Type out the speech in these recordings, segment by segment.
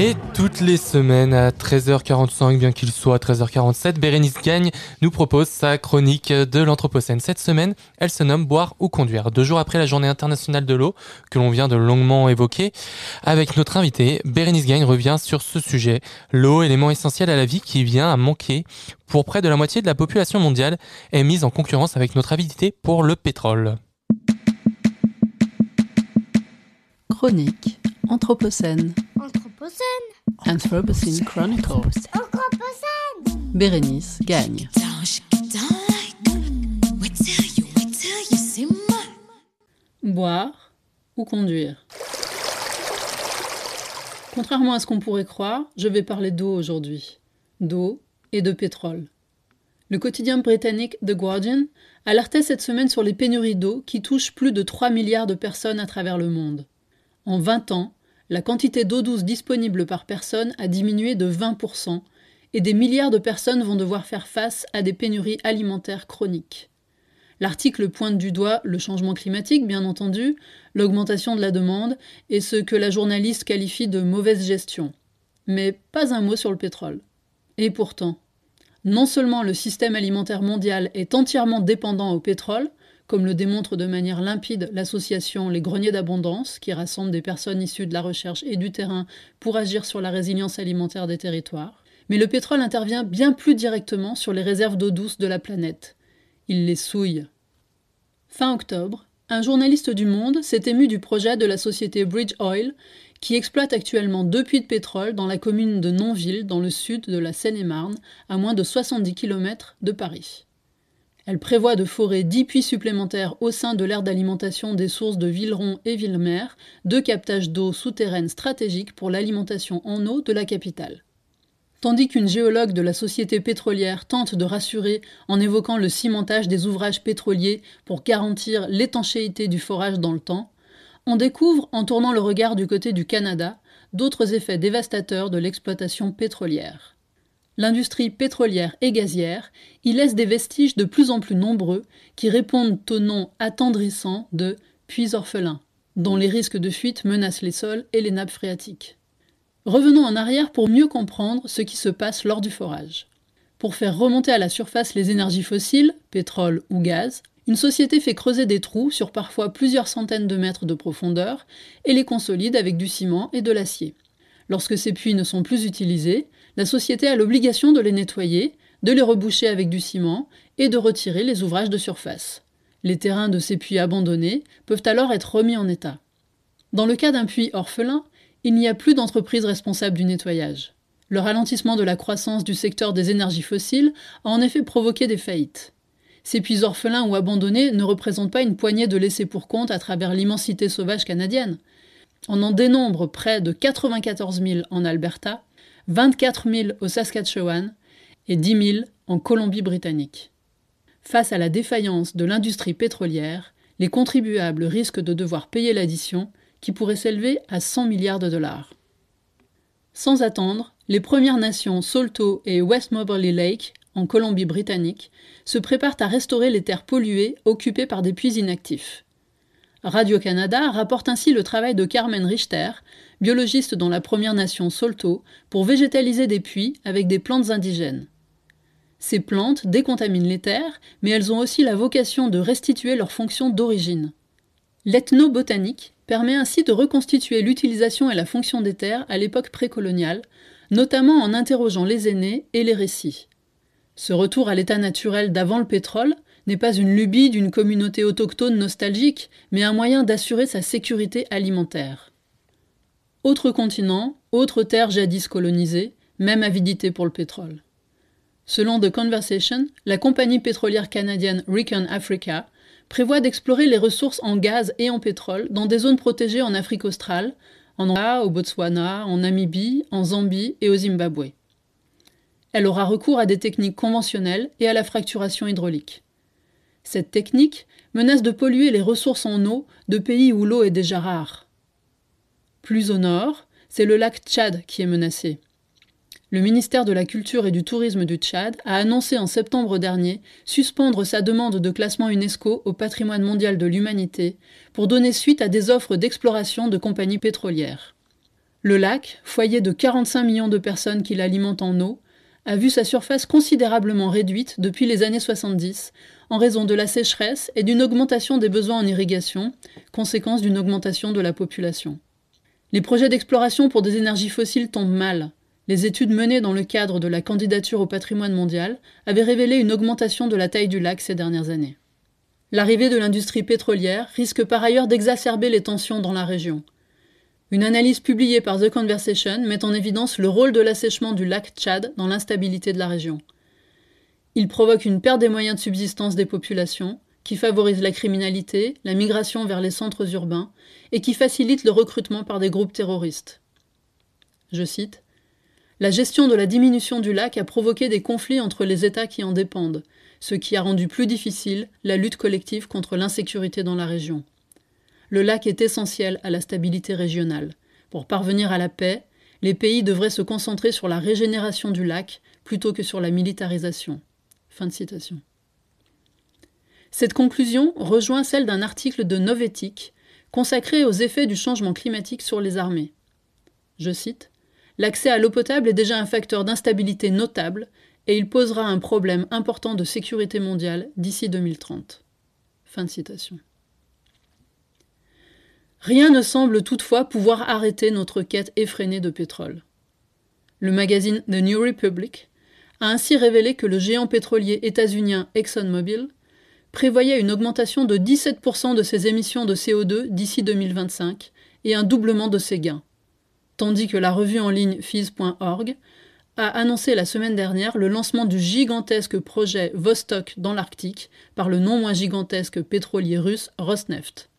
Et toutes les semaines à 13h45, bien qu'il soit à 13h47, Bérénice Gagne nous propose sa chronique de l'Anthropocène. Cette semaine, elle se nomme Boire ou conduire. Deux jours après la journée internationale de l'eau, que l'on vient de longuement évoquer, avec notre invité, Bérénice Gagne revient sur ce sujet. L'eau, élément essentiel à la vie qui vient à manquer pour près de la moitié de la population mondiale, est mise en concurrence avec notre avidité pour le pétrole. Chronique. Anthropocène. Anthropocene Chronicles. Bérénice gagne. Boire ou conduire? Contrairement à ce qu'on pourrait croire, je vais parler d'eau aujourd'hui. D'eau et de pétrole. Le quotidien britannique The Guardian alertait cette semaine sur les pénuries d'eau qui touchent plus de 3 milliards de personnes à travers le monde. En 20 ans, la quantité d'eau douce disponible par personne a diminué de 20% et des milliards de personnes vont devoir faire face à des pénuries alimentaires chroniques. L'article pointe du doigt le changement climatique, bien entendu, l'augmentation de la demande et ce que la journaliste qualifie de mauvaise gestion. Mais pas un mot sur le pétrole. Et pourtant, non seulement le système alimentaire mondial est entièrement dépendant au pétrole, comme le démontre de manière limpide l'association Les Greniers d'Abondance, qui rassemble des personnes issues de la recherche et du terrain pour agir sur la résilience alimentaire des territoires. Mais le pétrole intervient bien plus directement sur les réserves d'eau douce de la planète. Il les souille. Fin octobre, un journaliste du Monde s'est ému du projet de la société Bridge Oil, qui exploite actuellement deux puits de pétrole dans la commune de Nonville, dans le sud de la Seine-et-Marne, à moins de 70 km de Paris. Elle prévoit de forer 10 puits supplémentaires au sein de l'aire d'alimentation des sources de Villeron et Villemer, deux captages d'eau souterraine stratégiques pour l'alimentation en eau de la capitale. Tandis qu'une géologue de la société pétrolière tente de rassurer en évoquant le cimentage des ouvrages pétroliers pour garantir l'étanchéité du forage dans le temps, on découvre, en tournant le regard du côté du Canada, d'autres effets dévastateurs de l'exploitation pétrolière. L'industrie pétrolière et gazière y laisse des vestiges de plus en plus nombreux qui répondent au nom attendrissant de puits orphelins, dont les risques de fuite menacent les sols et les nappes phréatiques. Revenons en arrière pour mieux comprendre ce qui se passe lors du forage. Pour faire remonter à la surface les énergies fossiles, pétrole ou gaz, une société fait creuser des trous sur parfois plusieurs centaines de mètres de profondeur et les consolide avec du ciment et de l'acier. Lorsque ces puits ne sont plus utilisés, la société a l'obligation de les nettoyer, de les reboucher avec du ciment et de retirer les ouvrages de surface. Les terrains de ces puits abandonnés peuvent alors être remis en état. Dans le cas d'un puits orphelin, il n'y a plus d'entreprise responsable du nettoyage. Le ralentissement de la croissance du secteur des énergies fossiles a en effet provoqué des faillites. Ces puits orphelins ou abandonnés ne représentent pas une poignée de laissés pour compte à travers l'immensité sauvage canadienne. On en dénombre près de 94 000 en Alberta, 24 000 au Saskatchewan et 10 000 en Colombie-Britannique. Face à la défaillance de l'industrie pétrolière, les contribuables risquent de devoir payer l'addition qui pourrait s'élever à 100 milliards de dollars. Sans attendre, les Premières Nations Salto et West Moberly Lake, en Colombie-Britannique, se préparent à restaurer les terres polluées occupées par des puits inactifs. Radio-Canada rapporte ainsi le travail de Carmen Richter, biologiste dans la Première Nation Salto, pour végétaliser des puits avec des plantes indigènes. Ces plantes décontaminent les terres, mais elles ont aussi la vocation de restituer leur fonction d'origine. L'ethnobotanique permet ainsi de reconstituer l'utilisation et la fonction des terres à l'époque précoloniale, notamment en interrogeant les aînés et les récits. Ce retour à l'état naturel d'avant le pétrole n'est pas une lubie d'une communauté autochtone nostalgique, mais un moyen d'assurer sa sécurité alimentaire. Autre continent, autre terre jadis colonisée, même avidité pour le pétrole. Selon The Conversation, la compagnie pétrolière canadienne Recon Africa prévoit d'explorer les ressources en gaz et en pétrole dans des zones protégées en Afrique australe, en Angola, au Botswana, en Namibie, en Zambie et au Zimbabwe. Elle aura recours à des techniques conventionnelles et à la fracturation hydraulique. Cette technique menace de polluer les ressources en eau de pays où l'eau est déjà rare. Plus au nord, c'est le lac Tchad qui est menacé. Le ministère de la Culture et du Tourisme du Tchad a annoncé en septembre dernier suspendre sa demande de classement UNESCO au patrimoine mondial de l'humanité pour donner suite à des offres d'exploration de compagnies pétrolières. Le lac, foyer de 45 millions de personnes qui l'alimentent en eau, a vu sa surface considérablement réduite depuis les années 70 en raison de la sécheresse et d'une augmentation des besoins en irrigation, conséquence d'une augmentation de la population. Les projets d'exploration pour des énergies fossiles tombent mal. Les études menées dans le cadre de la candidature au patrimoine mondial avaient révélé une augmentation de la taille du lac ces dernières années. L'arrivée de l'industrie pétrolière risque par ailleurs d'exacerber les tensions dans la région. Une analyse publiée par The Conversation met en évidence le rôle de l'assèchement du lac Tchad dans l'instabilité de la région. Il provoque une perte des moyens de subsistance des populations, qui favorise la criminalité, la migration vers les centres urbains et qui facilite le recrutement par des groupes terroristes. Je cite la gestion de la diminution du lac a provoqué des conflits entre les États qui en dépendent, ce qui a rendu plus difficile la lutte collective contre l'insécurité dans la région. Le lac est essentiel à la stabilité régionale. Pour parvenir à la paix, les pays devraient se concentrer sur la régénération du lac plutôt que sur la militarisation. Fin de citation. Cette conclusion rejoint celle d'un article de Novetic consacré aux effets du changement climatique sur les armées. Je cite L'accès à l'eau potable est déjà un facteur d'instabilité notable et il posera un problème important de sécurité mondiale d'ici 2030. Fin de citation. Rien ne semble toutefois pouvoir arrêter notre quête effrénée de pétrole. Le magazine The New Republic a ainsi révélé que le géant pétrolier états-unien ExxonMobil prévoyait une augmentation de 17% de ses émissions de CO2 d'ici 2025 et un doublement de ses gains tandis que la revue en ligne Fizz.org a annoncé la semaine dernière le lancement du gigantesque projet Vostok dans l'Arctique par le non moins gigantesque pétrolier russe Rosneft.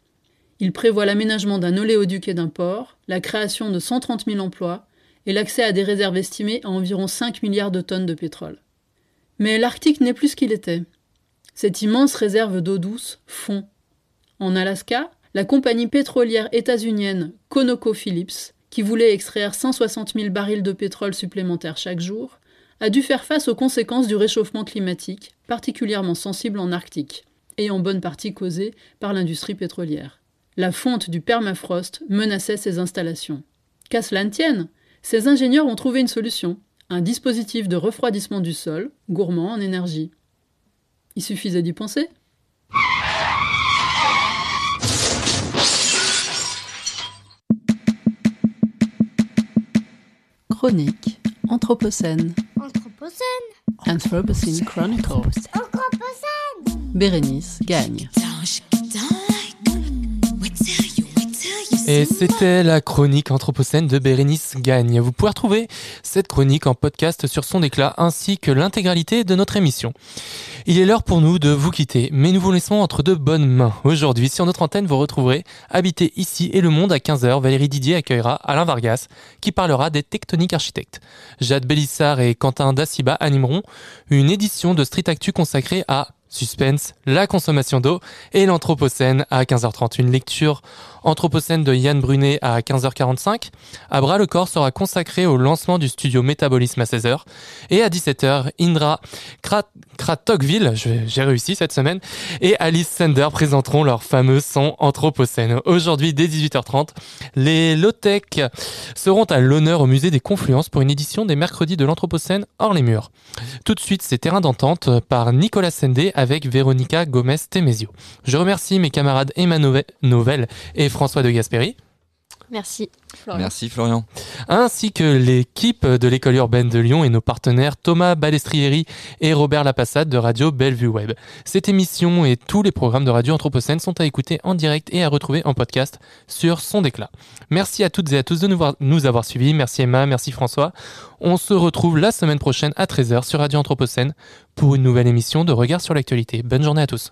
Il prévoit l'aménagement d'un oléoduc et d'un port, la création de 130 000 emplois et l'accès à des réserves estimées à environ 5 milliards de tonnes de pétrole. Mais l'Arctique n'est plus ce qu'il était. Cette immense réserve d'eau douce fond. En Alaska, la compagnie pétrolière états-unienne ConocoPhillips qui voulait extraire 160 000 barils de pétrole supplémentaires chaque jour, a dû faire face aux conséquences du réchauffement climatique, particulièrement sensible en Arctique, et en bonne partie causée par l'industrie pétrolière. La fonte du permafrost menaçait ces installations. Qu'à cela ne tienne, ces ingénieurs ont trouvé une solution, un dispositif de refroidissement du sol, gourmand en énergie. Il suffisait d'y penser. Chronique Anthropocène. Anthropocène. Anthropocene Chronicles. Anthropocène. Bérénice gagne. Et c'était la chronique Anthropocène de Bérénice Gagne. Vous pouvez retrouver cette chronique en podcast sur son éclat ainsi que l'intégralité de notre émission. Il est l'heure pour nous de vous quitter, mais nous vous laissons entre de bonnes mains. Aujourd'hui, sur notre antenne, vous retrouverez Habiter ici et le monde à 15h. Valérie Didier accueillera Alain Vargas qui parlera des tectoniques architectes. Jade Bellissard et Quentin Daciba animeront une édition de Street Actu consacrée à Suspense, la consommation d'eau et l'Anthropocène à 15h30. Une lecture Anthropocène de Yann Brunet à 15h45. À bras le corps sera consacré au lancement du studio Métabolisme à 16h. Et à 17h, Indra Kratokville, j'ai réussi cette semaine, et Alice Sender présenteront leur fameux son Anthropocène. Aujourd'hui, dès 18h30, les low-tech seront à l'honneur au musée des Confluences pour une édition des mercredis de l'Anthropocène hors les murs. Tout de suite, c'est terrain d'entente par Nicolas Sendé avec Véronica Gomez-Temesio. Je remercie mes camarades Emma Novel et François de Gasperi. Merci. Florian. Merci Florian. Ainsi que l'équipe de l'école urbaine de Lyon et nos partenaires Thomas Balestrieri et Robert Lapassade de Radio Bellevue Web. Cette émission et tous les programmes de Radio Anthropocène sont à écouter en direct et à retrouver en podcast sur Son Déclat. Merci à toutes et à tous de nous, voir, nous avoir suivis. Merci Emma, merci François. On se retrouve la semaine prochaine à 13h sur Radio Anthropocène pour une nouvelle émission de Regard sur l'actualité. Bonne journée à tous.